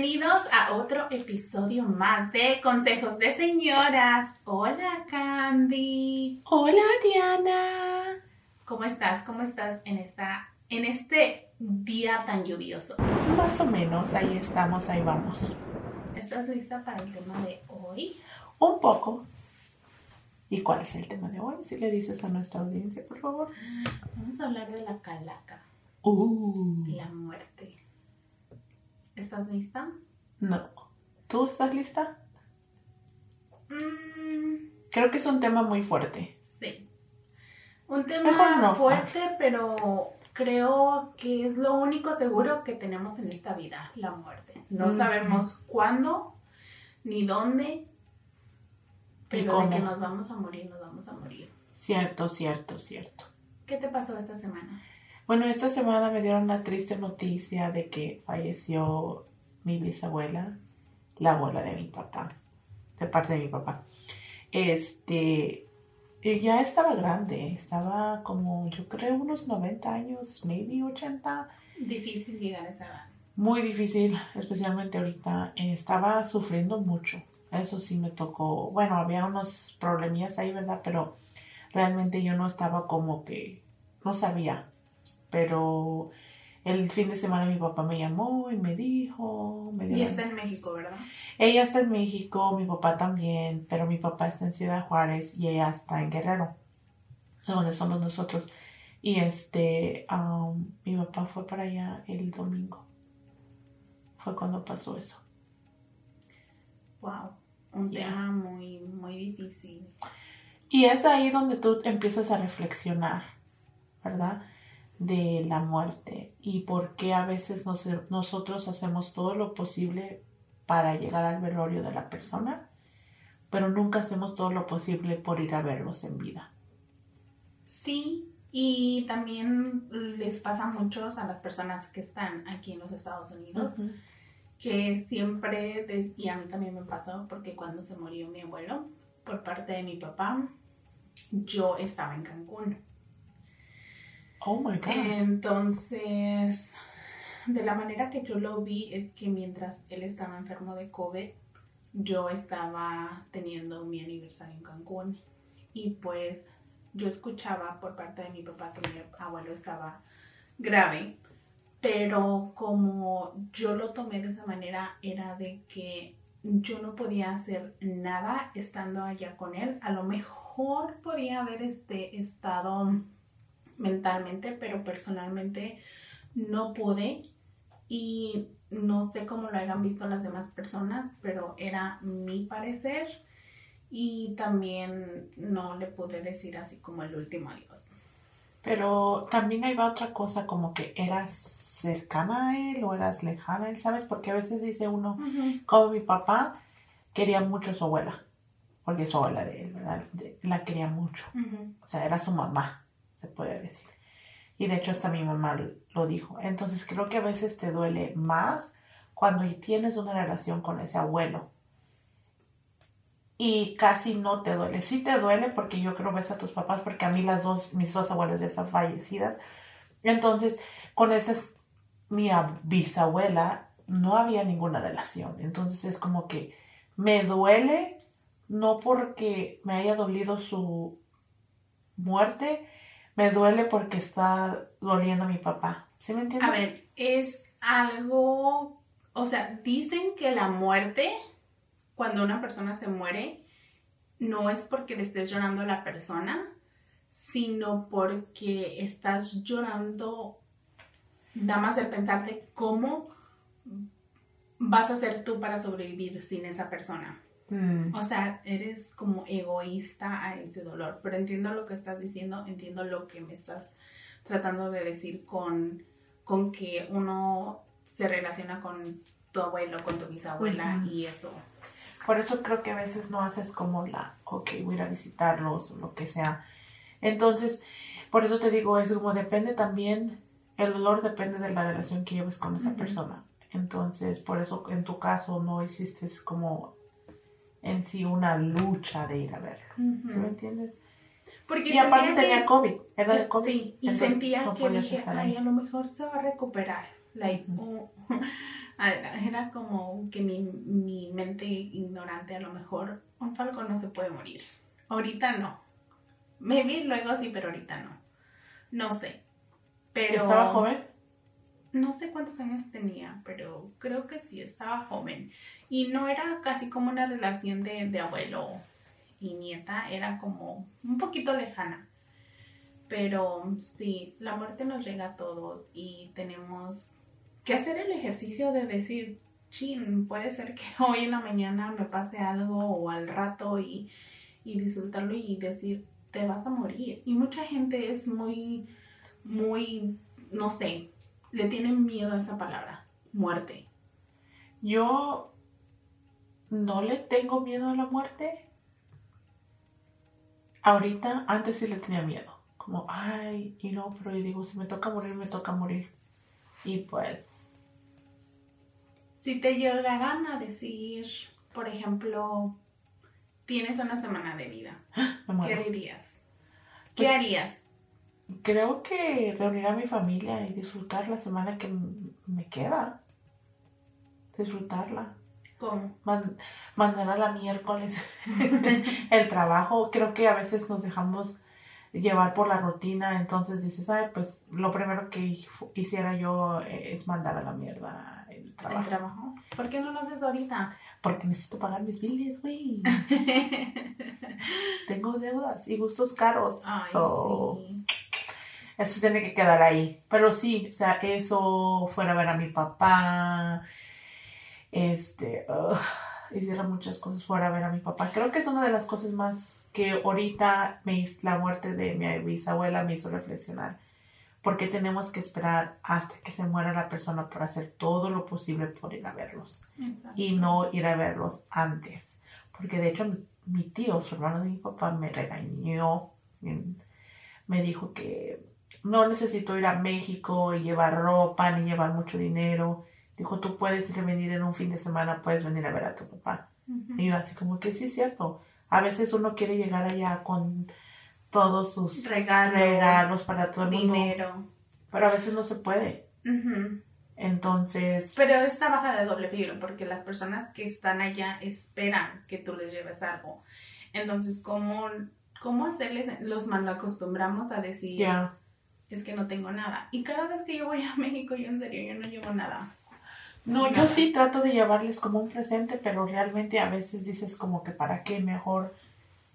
Bienvenidos a otro episodio más de Consejos de Señoras. Hola Candy. Hola Diana. ¿Cómo estás? ¿Cómo estás en esta en este día tan lluvioso? Más o menos, ahí estamos, ahí vamos. ¿Estás lista para el tema de hoy? Un poco. ¿Y cuál es el tema de hoy? Si le dices a nuestra audiencia, por favor. Vamos a hablar de la calaca. Uh. La muerte. ¿Estás lista? No. ¿Tú estás lista? Mm, Creo que es un tema muy fuerte. sí. Un tema no. fuerte, pero creo que es lo único seguro que tenemos en esta vida, la muerte. No sabemos cuándo ni dónde, pero de que nos vamos a morir, nos vamos a morir. Cierto, cierto, cierto. ¿Qué te pasó esta semana? Bueno, esta semana me dieron la triste noticia de que falleció mi bisabuela, la abuela de mi papá, de parte de mi papá. Este, y ya estaba grande, estaba como, yo creo, unos 90 años, maybe 80. Difícil llegar a esa edad. Muy difícil, especialmente ahorita. Eh, estaba sufriendo mucho. Eso sí me tocó. Bueno, había unos problemillas ahí, ¿verdad? Pero realmente yo no estaba como que, no sabía. Pero el fin de semana mi papá me llamó y me dijo, me dio Y la- está en México, ¿verdad? ella está en México, mi papá también, pero mi papá está en Ciudad Juárez y ella está en Guerrero, donde somos nosotros. Y este, mi papá fue para allá el domingo. Fue cuando pasó eso. Wow. Un Ya. tema muy, muy difícil. Y es ahí donde tú empiezas a reflexionar, ¿verdad? De la muerte y por qué a veces nos- nosotros hacemos todo lo posible para llegar al velorio de la persona, pero nunca hacemos todo lo posible por ir a verlos en vida. Sí, y también les pasa a muchos a las personas que están aquí en los Estados Unidos, que siempre, y a mí también me pasó, porque cuando se murió mi abuelo, por parte de mi papá, yo estaba en Cancún. Oh my God. Entonces, de la manera que yo lo vi es que mientras él estaba enfermo de COVID, yo estaba teniendo mi aniversario en Cancún y pues yo escuchaba por parte de mi papá que mi abuelo estaba grave, pero como yo lo tomé de esa manera era de que yo no podía hacer nada estando allá con él, a lo mejor podía haber este estado mentalmente, pero personalmente no pude y no sé cómo lo hayan visto las demás personas, pero era mi parecer y también no le pude decir así como el último adiós. Pero también ahí va otra cosa, como que eras cercana a él o eras lejana a él, ¿sabes? Porque a veces dice uno, como mi papá quería mucho a su abuela, porque su abuela de él, la quería mucho. O sea, era su mamá, se puede decir. Y de hecho hasta mi mamá lo- dijo. Entonces creo que a veces te duele más cuando tienes una relación con ese abuelo. Y casi no te duele. Sí te duele porque yo creo ves a tus papás, porque a mí las dos, mis dos abuelas ya están fallecidas. Entonces, con esa es- mi ab- bisabuela no había ninguna relación. Entonces es como que me duele no porque me haya dolido su muerte, me duele porque está doliendo a mi papá. ¿Sí me entiendes? A ver, es algo, o sea, dicen que la muerte, cuando una persona se muere, no es porque le estés llorando a la persona, sino porque estás llorando nada más de pensar de cómo vas a ser tú para sobrevivir sin esa persona. Mm, O sea, eres como egoísta a ese dolor, pero entiendo lo que estás diciendo, entiendo lo que me estás tratando de decir con, con que uno se relaciona con tu abuelo, con tu bisabuela y eso. Por eso creo que a veces no haces como la, ok, voy a ir a visitarlos o lo que sea. Entonces, por eso te digo, es como depende también, el dolor depende de la relación que lleves con esa persona. Entonces, por eso en tu caso no hiciste como en sí una lucha de ir a verlo. ¿Sí me entiendes? Porque Y aparte que- tenía COVID, era de COVID. Sí, y sentía no que dije, ay, a lo mejor se va a recuperar. Like, uh, era como que mi, mi mente ignorante a lo mejor, un falcón no se puede morir. Ahorita no. Maybe luego sí, pero ahorita no. No sé. Pero... ¿Estaba joven? No sé cuántos años tenía, pero creo que sí, estaba joven. Y no era casi como una relación de, de abuelo y nieta, era como un poquito lejana. Pero sí, la muerte nos llega a todos y tenemos que hacer el ejercicio de decir, chin, puede ser que hoy en la mañana me pase algo o al rato y, y disfrutarlo y decir, te vas a morir. Y mucha gente es muy, muy, no sé, le tienen miedo a esa palabra, muerte. Yo no le tengo miedo a la muerte. Ahorita, antes sí le tenía miedo. Como, ay, y no, pero yo digo, si me toca morir, me toca morir. Y pues... Si te llegaran a decir, por ejemplo, tienes una semana de vida, ¿qué dirías? ¿Qué pues, harías? Creo que reunir a mi familia y disfrutar la semana que me queda. Disfrutarla. ¿Cómo? mandar a la miércoles el trabajo. Creo que a veces nos dejamos llevar por la rutina, entonces dices, ay, pues lo primero que hiciera yo es mandar a la mierda el trabajo. ¿El trabajo? ¿Por qué no lo haces ahorita? Porque necesito pagar mis biles, güey. Tengo deudas y gustos caros. Ay, Eso tiene que quedar ahí. Pero sí, o sea, eso fuera a ver a mi papá. Este hiciera muchas cosas fuera a ver a mi papá. Creo que es una de las cosas más que ahorita me hizo, la muerte de mi bisabuela me hizo reflexionar. Porque tenemos que esperar hasta que se muera la persona por hacer todo lo posible por ir a verlos. Y no ir a verlos antes. Porque de hecho mi, tío, su hermano de mi papá, me regañó. Me dijo que no necesito ir a México y llevar ropa ni llevar mucho dinero Dijo, tú puedes venir en un fin de semana, puedes venir a ver a tu papá. Y yo así como que sí es cierto. A veces uno quiere llegar allá con todos sus regalos, para todo el mundo. Dinero. Pero a veces no se puede. Entonces. Pero esta baja de doble filo, porque las personas que están allá esperan que tú les lleves algo. Entonces, ¿cómo, cómo hacerles? Los acostumbramos a decir, es que no tengo nada. Y cada vez que yo voy a México, yo en serio, yo no llevo nada. No, yo sí trato de llevarles como un presente, pero realmente a veces dices como que para qué mejor.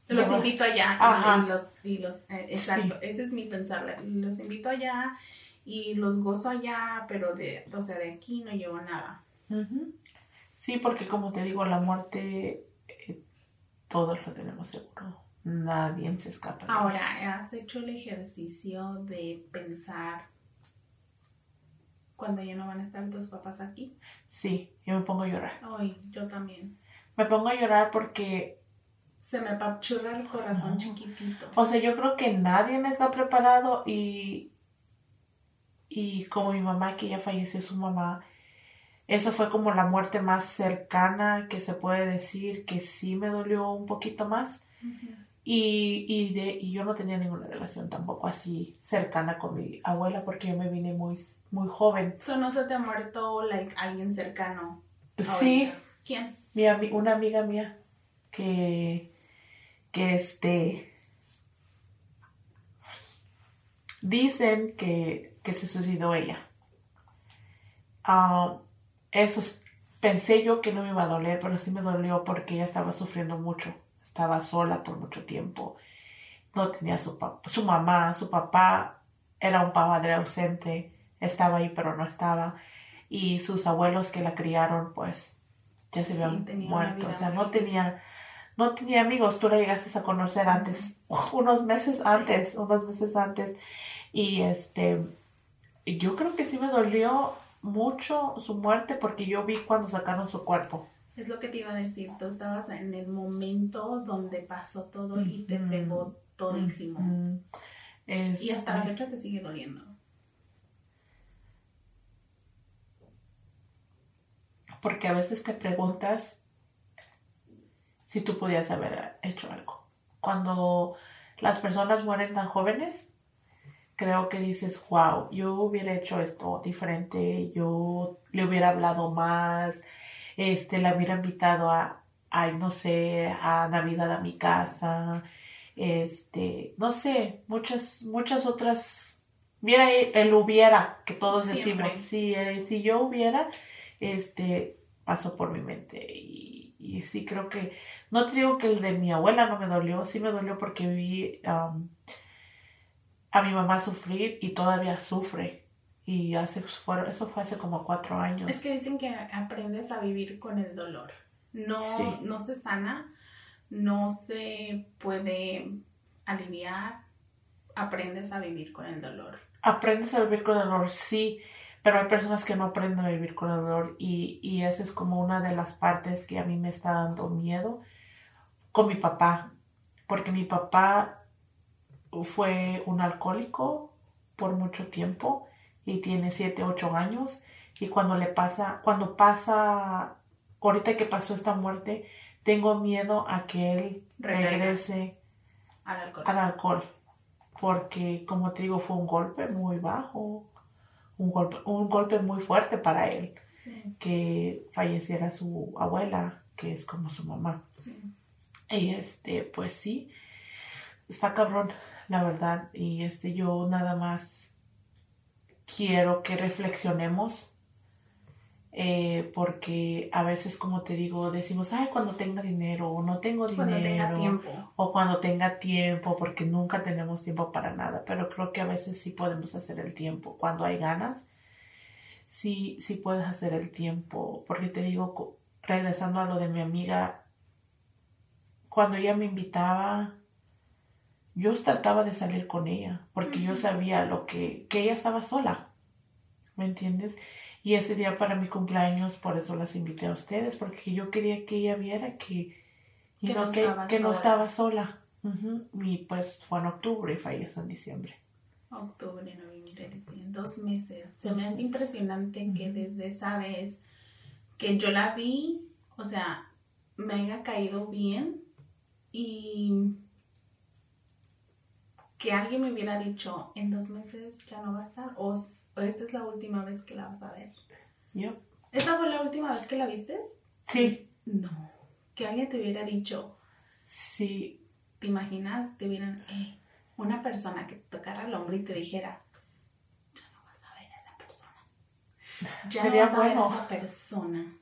Los invito allá y los, y los eh, exacto, ese es mi pensar, los invito allá y los gozo allá, pero de, o sea, de aquí no llevo nada. Sí, porque como te digo, la muerte eh, todos lo tenemos seguro. Nadie se escapa. Ahora, ¿has hecho el ejercicio de pensar cuando ya no van a estar tus papás aquí? Sí, yo me pongo a llorar. Ay, yo también. Me pongo a llorar porque... Se me apachurra el corazón chiquitito. O sea, yo creo que nadie me está preparado y... Y como mi mamá, que ya falleció su mamá, eso fue como la muerte más cercana que se puede decir, que sí me dolió un poquito más. Y, y, de, y yo no tenía ninguna relación tampoco así cercana con mi abuela porque yo me vine muy, muy joven. ¿So no se te ha muerto like, alguien cercano? Sí. ¿Quién? Mi, una amiga mía que, que este... Dicen que, que se suicidó ella. Ah, eso pensé yo que no me iba a doler, pero sí me dolió porque ella estaba sufriendo mucho estaba sola por mucho tiempo, no tenía su, su mamá, su papá era un padre ausente, estaba ahí pero no estaba, y sus abuelos que la criaron pues ya se habían muerto, o sea, no tenía, no tenía amigos, tú la llegaste a conocer antes, unos meses antes, unos meses antes, y este, yo creo que sí me dolió mucho su muerte porque yo vi cuando sacaron su cuerpo. Es lo que te iba a decir, tú estabas en el momento donde pasó todo y te pegó todísimo. Y hasta la este fecha te sigue doliendo. Porque a veces te preguntas si tú podías haber hecho algo. Cuando las personas mueren tan jóvenes, creo que dices, wow, yo hubiera hecho esto diferente, yo le hubiera hablado más, este, la hubiera invitado a, ay, no sé, a Navidad a mi casa, este, no sé, muchas, muchas otras, mira, el hubiera, que todos decimos, si, eh, si yo hubiera, este, pasó por mi mente y, y, sí creo que, no te digo que el de mi abuela no me dolió, sí me dolió porque vi a mi mamá sufrir y todavía sufre. Y hace, eso fue hace como cuatro años. Es que dicen que aprendes a vivir con el dolor. No, no se sana, no se puede aliviar, aprendes a vivir con el dolor. Aprendes a vivir con el dolor, sí, pero hay personas que no aprenden a vivir con el dolor y, y esa es como una de las partes que a mí me está dando miedo con mi papá, porque mi papá fue un alcohólico por mucho tiempo y tiene 7, 8 años y cuando le pasa, cuando pasa, ahorita que pasó esta muerte, tengo miedo a que él regrese al alcohol. Porque, como te digo, fue un golpe muy bajo, un golpe, un golpe muy fuerte para él, que falleciera su abuela, que es como su mamá. Y este, pues sí, está cabrón la verdad. Y este, yo nada más quiero que reflexionemos. Eh, porque a veces, como te digo, decimos, ay, cuando tenga dinero, o no tengo dinero, o cuando tenga tiempo, porque nunca tenemos tiempo para nada, pero creo que a veces sí podemos hacer el tiempo. Cuando hay ganas, sí, sí puedes hacer el tiempo, porque te digo, regresando a lo de mi amiga, cuando ella me invitaba, yo trataba de salir con ella porque yo sabía lo que, que ella estaba sola, ¿me entiendes? Y ese día para mi cumpleaños, por eso las invité a ustedes, porque yo quería que ella viera que, que, no, que, estaba que no, estaba sola. Y pues fue en octubre y falleció en diciembre. Octubre, noviembre, diciembre, dos meses. Se me hace impresionante que desde esa vez que yo la vi, o sea, me haya caído bien y que alguien me hubiera dicho, en dos meses ya no va a estar, o, esta es la última vez que la vas a ver. Yo. ¿Esa fue la última vez que la viste? Sí. No. Que alguien te hubiera dicho. Sí. ¿Te imaginas? Te hubieran, eh, una persona que te tocara el hombro y te dijera, ya no vas a ver a esa persona. Ya Sería no vas bueno. a ver a esa persona.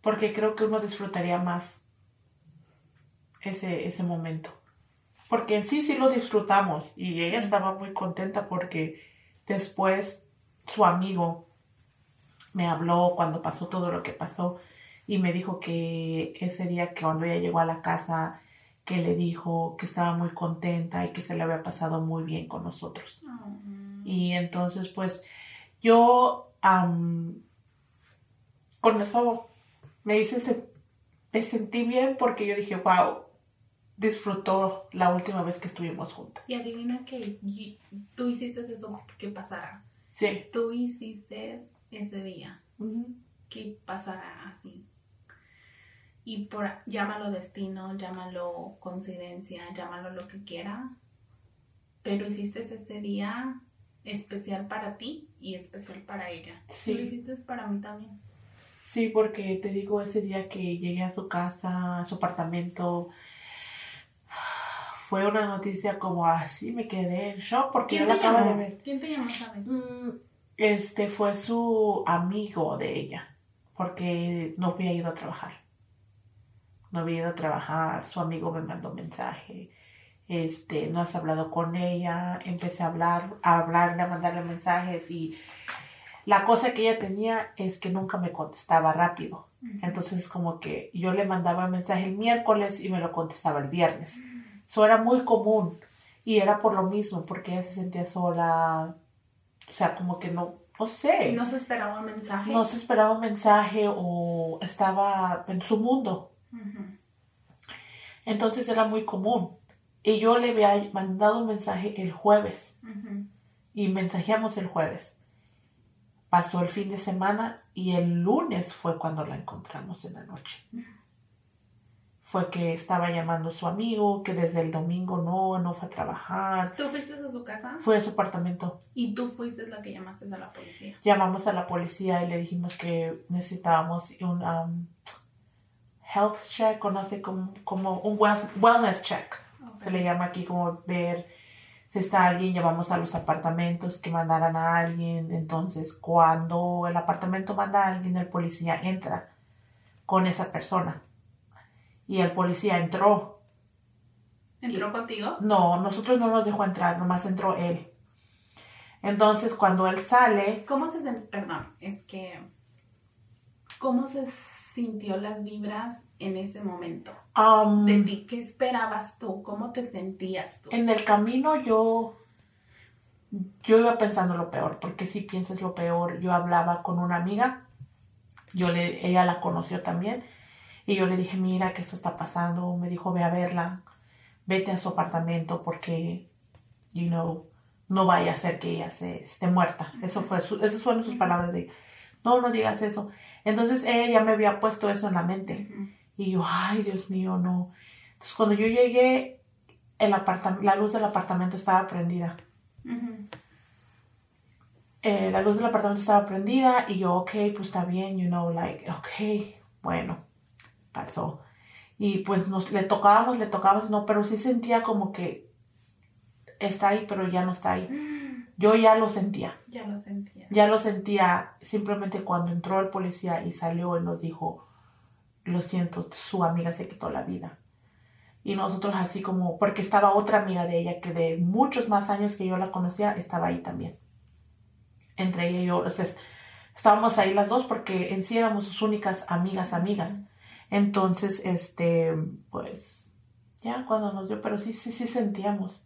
Porque creo que uno disfrutaría más ese, ese momento porque en sí sí lo disfrutamos y ella estaba muy contenta porque después su amigo me habló cuando pasó todo lo que pasó y me dijo que ese día que cuando ella llegó a la casa que le dijo que estaba muy contenta y que se le había pasado muy bien con nosotros. Y entonces pues yo con eso me hice me sentí bien porque yo dije, wow, disfrutó la última vez que estuvimos juntos. Y adivina que tú hiciste eso que pasara. Sí. Tú hiciste ese día que pasara así. Y por llámalo destino, llámalo coincidencia, llámalo lo que quiera. Pero hiciste ese día especial para ti y especial para ella. Sí. Lo hiciste para mí también. Sí, porque te digo, ese día que llegué a su casa, a su apartamento, fue una noticia como así, me quedé en shock porque yo la acabo de ver. ¿Quién te llamó, sabes? Mm, este fue su amigo de ella, porque no había ido a trabajar. No había ido a trabajar, su amigo me mandó un mensaje. Este, no has hablado con ella, empecé a hablar, a hablarle, a mandarle mensajes y la cosa que ella tenía es que nunca me contestaba rápido. Entonces como que yo le mandaba el mensaje el miércoles y me lo contestaba el viernes. Eso era muy común y era por lo mismo, porque ella se sentía sola, o sea, como que no, no sé. No se esperaba un mensaje. No se esperaba un mensaje o estaba en su mundo. Entonces era muy común. Y yo le había mandado un mensaje el jueves y mensajeamos el jueves. Pasó el fin de semana y el lunes fue cuando la encontramos en la noche fue que estaba llamando a su amigo, que desde el domingo no, no fue a trabajar. ¿Tú fuiste a su casa? Fue a su apartamento. ¿Y tú fuiste la que llamaste a la policía? Llamamos a la policía y le dijimos que necesitábamos un um, health check, o no sé, como, como un wel- wellness check. Se le llama aquí como ver si está alguien, llevamos a los apartamentos que mandaran a alguien. Entonces, cuando el apartamento manda a alguien, el policía entra con esa persona. Y el policía entró. ¿Entró contigo? No, nosotros no nos dejó entrar, nomás entró él. Entonces, cuando él sale, ¿Cómo se Perdón, es que... ¿Cómo se sintió las vibras en ese momento? um, De ti, ¿qué esperabas tú? ¿Cómo te sentías tú? en el camino yo, yo iba pensando lo peor, porque si piensas lo peor, yo hablaba con una amiga, yo le, ella la conoció también, y yo le dije, mira que esto está pasando, me dijo, ve a verla, vete a su apartamento porque, you know, no vaya a ser que ella se esté muerta. Eso fue, su- esas fueron sus palabras de, no, no digas eso. Entonces ella ya me había puesto eso en la mente. Y yo, ay, Dios mío, no. Entonces cuando yo llegué, el la luz del apartamento estaba prendida. Eh, la luz del apartamento estaba prendida y yo, ok, pues está bien, you know, like, ok, bueno, Y pues nos, le tocábamos, le tocábamos, no, pero sí sentía como que está ahí, pero ya no está ahí. Yo ya lo sentía. Ya lo sentía. Ya lo sentía simplemente cuando entró el policía y salió y nos dijo, lo siento, su amiga se quitó la vida. Y nosotros así como, porque estaba otra amiga de ella que de muchos más años que yo la conocía, estaba ahí también. Entre ella y yo, o sea, estábamos ahí las dos porque en sí éramos sus únicas amigas, amigas. Entonces, este, pues, ya cuando nos dio, pero sí, sí, sí sentíamos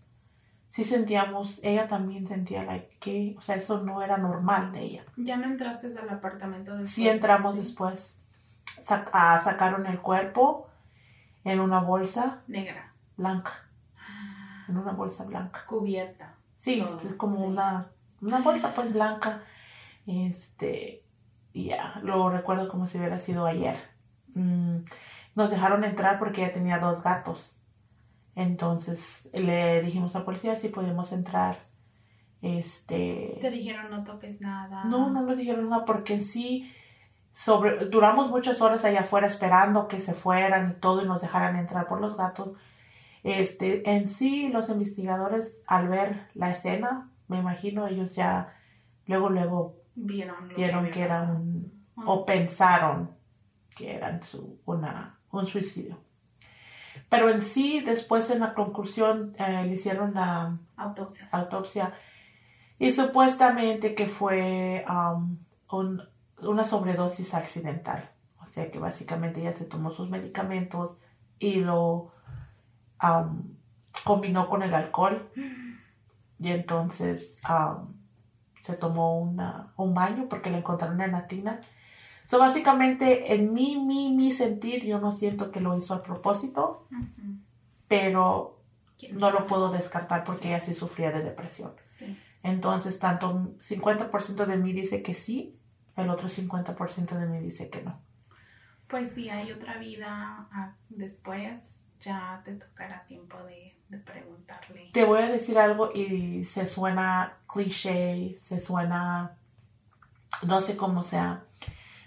sí sentíamos, ella también sentía like, que, o sea, eso no era normal de ella. ¿Ya no entraste al apartamento después? Sí entramos Sí. después, Sac- ah, sacaron el cuerpo en una bolsa Negra. blanca, en una bolsa blanca. Cubierta. Sí, Todo, es como sí. una, una bolsa pues blanca, este, y ya, lo recuerdo como si hubiera sido ayer. Mm, nos dejaron entrar porque ella tenía dos gatos. Entonces le dijimos a la policía si podíamos entrar. Este. Te dijeron no toques nada. No, no nos dijeron nada porque en sí sobre, duramos muchas horas allá afuera esperando que se fueran y todo y nos dejaran entrar por los gatos. Este, en sí, los investigadores al ver la escena, me imagino ellos ya luego, luego Vieron, vieron había que era un, o pensaron que era su, una, un suicidio. Pero en sí, después en la conclusión eh, le hicieron la Autopsia. autopsia y supuestamente que fue um, un- una sobredosis accidental. O sea que básicamente ella se tomó sus medicamentos y lo um, combinó con el alcohol y entonces um, se tomó una, un baño porque la encontraron en la tina. So, básicamente, en mi, mi, mi sentir, yo no siento que lo hizo a propósito, pero ¿Quién no lo puedo descartar porque Sí. ella sí sufría de depresión. Sí. Entonces, tanto 50% de mí dice que sí, el otro 50% de mí dice que no. Pues si hay otra vida ah, después, ya te tocará tiempo de, de preguntarle. Te voy a decir algo y se suena cliché, se suena, no sé cómo sea,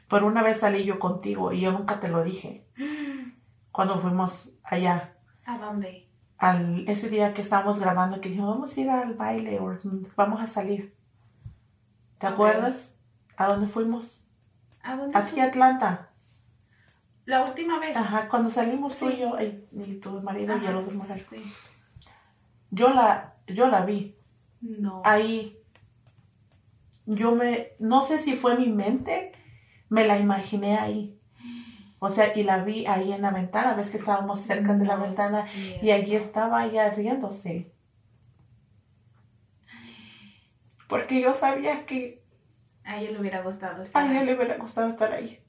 pero una vez salí yo contigo y yo nunca te lo dije. Cuando fuimos allá, ¿A dónde? al, ese día que estábamos grabando, que dijimos, vamos a ir al baile o vamos a salir. ¿Te acuerdas? ¿A dónde fuimos? ¿A dónde? Aquí a Atlanta. La última vez. Ajá, cuando salimos tú y yo y, y tu marido y Ajá. el otro mujer. Sí. Yo la, yo la vi No. ahí. Yo me, no sé si fue mi mente, me la imaginé ahí. O sea, y la vi ahí en la ventana, ves que estábamos cerca de la ventana y allí estaba ella riéndose. Porque yo sabía que A ella le hubiera gustado estar a ella ahí. le hubiera gustado estar ahí.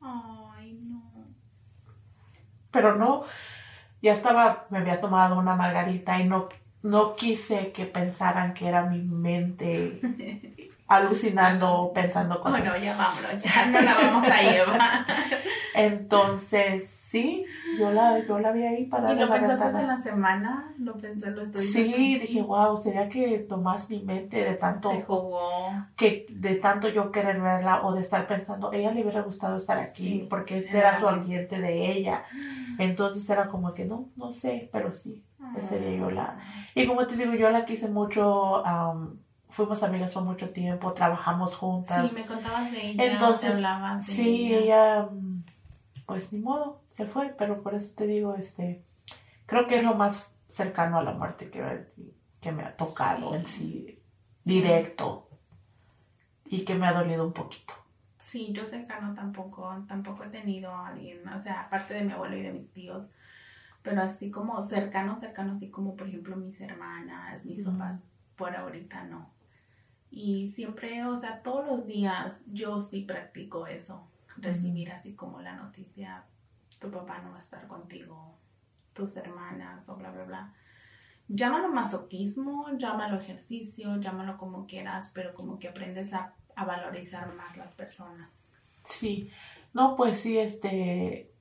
Ay, no. pero no, ya estaba, me había tomado una margarita y no, no quise que pensaran que era mi mente alucinando, pensando cosas. Bueno, ya vámonos, ya no la vamos a llevar. Entonces, sí, yo la, yo la vi ahí para ¿Y lo pensaste en la semana? ¿Lo pensé, lo estoy Sí, dije, wow, sería que tomás mi mente de tanto... Te jugó. Que de tanto yo querer verla o de estar pensando, ella le hubiera gustado estar aquí Sí, porque este era- era su ambiente de ella. Entonces era como que no, no sé, pero sí, ese día yo la... Y como te digo, yo la quise mucho, am, fuimos amigas por mucho tiempo, trabajamos juntas. Sí, me contabas de ella, Entonces, hablabas de Sí, ella. ella, mm, pues ni modo, se fue, pero por eso te digo, este, creo que es lo más cercano a la muerte que, que me ha tocado Sí. en sí, directo, y que me ha dolido un poquito. Sí, yo cercano tampoco, tampoco he tenido a alguien, o sea, aparte de mi abuelo y de mis tíos, pero así como cercano, cercano, así como por ejemplo mis hermanas, mis papás, por ahorita no. Y siempre, o sea, todos los días yo sí practico eso, recibir así como la noticia, tu papá no va a estar contigo, tus hermanas, o bla, bla, bla. Llámalo masoquismo, llámalo ejercicio, llámalo como quieras, pero como que aprendes a, a valorizar más las personas. Sí, no, pues sí, este,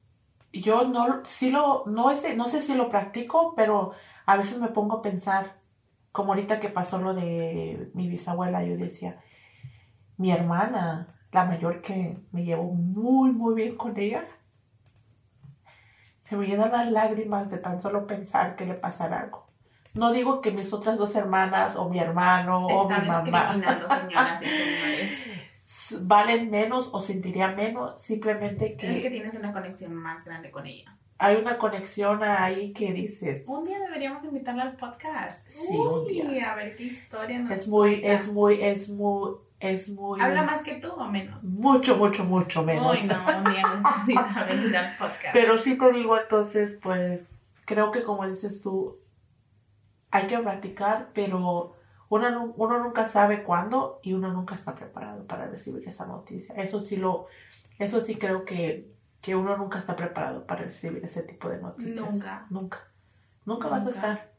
yo no, sí lo, no, es no sé si lo practico, pero a veces me pongo a pensar, como ahorita que pasó lo de mi bisabuela, yo decía, mi hermana, la mayor que me llevo muy, muy bien con ella, se me llenan las lágrimas de tan solo pensar que le pasara algo. No digo que mis otras dos hermanas o mi hermano o mi mamá discriminando, señoras y señores. valen menos o sentirían menos, simplemente que, Es que tienes una conexión más grande con ella. hay una conexión ahí que dices, Un día deberíamos invitarla al podcast. Sí, un día. a ver qué historia nos es muy, cuenta. es muy, es muy, es muy, ¿Habla más que tú o menos? mucho, mucho, mucho menos. Uy, no, un día necesita venir al podcast. Pero sí te digo, entonces, pues, creo que como dices tú, hay que practicar, pero uno, uno nunca sabe cuándo y uno nunca está preparado para recibir esa noticia. Eso sí lo, eso sí creo que, que uno nunca está preparado para recibir ese tipo de noticias. Nunca. Nunca. Nunca vas a estar.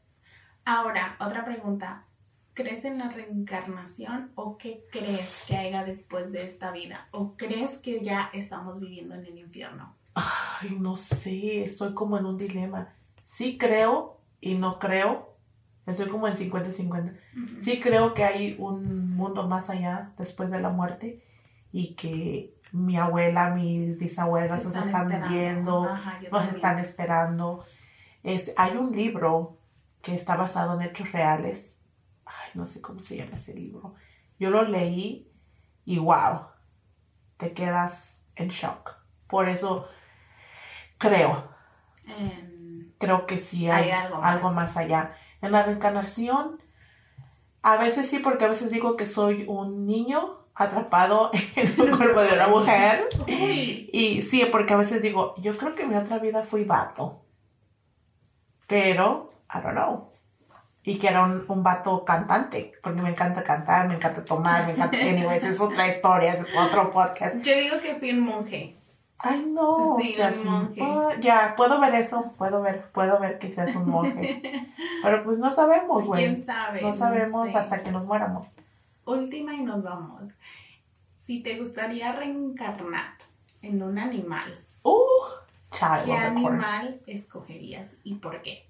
Ahora, otra pregunta. ¿Crees en la reencarnación o qué crees que haya después de esta vida? ¿O crees que ya estamos viviendo en el infierno? Ay, no sé, estoy como en un dilema. Sí creo y no creo. Estoy como en 50-50. Sí creo que hay un mundo más allá después de la muerte y que mi abuela, mis bisabuelas nos están viendo, Ajá, nos también. están esperando. Este, hay un libro que está basado en hechos reales. Ay, no sé cómo se llama ese libro. Yo lo leí y wow, te quedas en shock. Por eso creo, En- creo que sí hay, Hay algo algo, más. más. allá. En la reencarnación, a veces sí, porque a veces digo que soy un niño atrapado en el cuerpo de una mujer. Uy, Y sí, porque a veces digo, yo creo que mi otra vida fui vato. Pero, I don't know. Y que era un, un vato cantante, porque me encanta cantar, me encanta tomar, me encanta... Anyways, es otra historia, es otro podcast. yo digo que fui un monje. Ay, no, Sí, o sea, un sí. monje. Ya, puedo ver eso, puedo ver, puedo ver que seas un monje. Pero pues no sabemos, güey. ¿Quién sabe? No sabemos sé. hasta que nos muéramos. Última y nos vamos. Si te gustaría reencarnar en un animal, Uh, child ¿qué animal escogerías y por qué?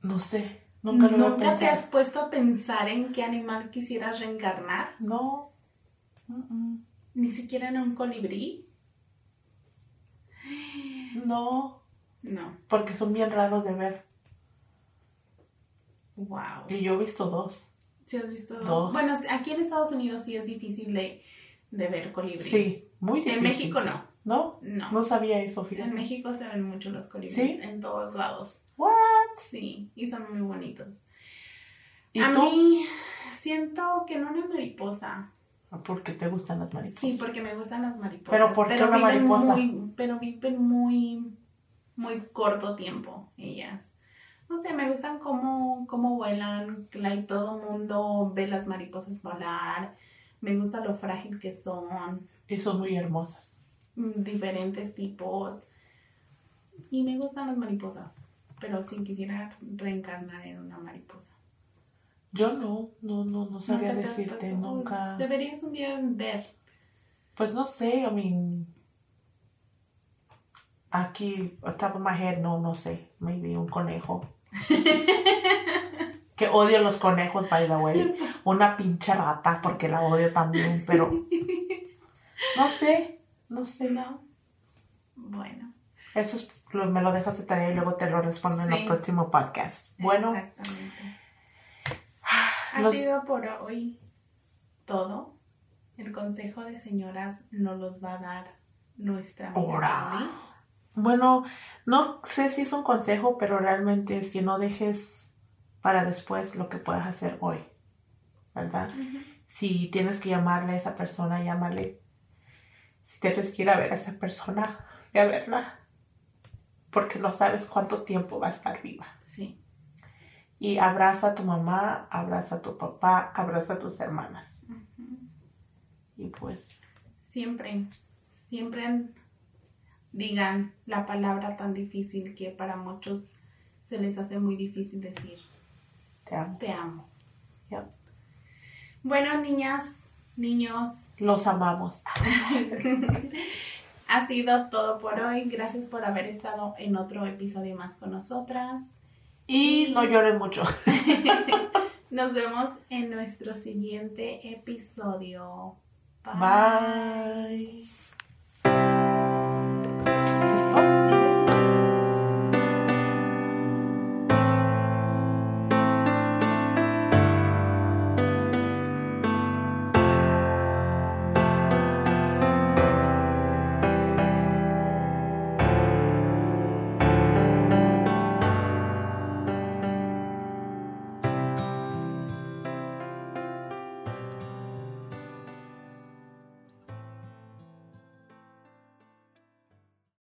No sé, nunca lo ¿Nunca te has puesto a pensar en qué animal quisieras reencarnar? No. Mm-mm. Ni siquiera en un colibrí. No, No. porque son bien raros de ver. Wow. Y yo he visto dos. ¿Sí has visto dos? Dos. Bueno, aquí en Estados Unidos sí es difícil de, de ver colibríes. Sí, muy difícil. En México no. ¿No? No. No sabía eso, fíjate. En México se ven mucho los colibríes. ¿Sí? En todos lados. What? Sí, y son muy bonitos. ¿Y a tú? mí siento que no una mariposa. Porque te gustan las mariposas. Sí, porque me gustan las mariposas. ¿Pero por qué una mariposa? Muy, pero viven muy, muy corto tiempo ellas. No sé, me gustan cómo, cómo vuelan. Like, todo mundo ve las mariposas volar. Me gusta lo frágil que son. Y son muy hermosas. Diferentes tipos. Y me gustan las mariposas. Pero sí quisiera reencarnar en una mariposa. Yo no, no, no, no sabía decirte, nunca. Deberías un día ver. Pues no sé, I mean. Aquí, on top of my head, no, no sé. Maybe un conejo. que odio los conejos, by the way. Una pinche rata, porque la odio también, pero. No sé, no sé. No. Bueno. Eso es, lo- me lo dejas de tarea y luego te lo respondo en el próximo podcast. Bueno, Exactamente. Ha los- sido por hoy todo. El consejo de señoras nos los va a dar nuestra amiga. Bueno, no sé si es un consejo, pero realmente es que no dejes para después lo que puedas hacer hoy, ¿verdad? Si tienes que llamarle a esa persona, llámale. Si tienes que ir a ver a esa persona, ve a verla. Porque no sabes cuánto tiempo va a estar viva. Sí. Y abraza a tu mamá, abraza a tu papá, abraza a tus hermanas. Y pues, Siempre, siempre digan la palabra tan difícil que para muchos se les hace muy difícil decir. te amo. Te amo. Yep. Bueno, niñas, niños, Los amamos. ha sido todo por hoy. Gracias por haber estado en otro episodio más con nosotras. Y no lloren mucho. Nos vemos en nuestro siguiente episodio. Bye.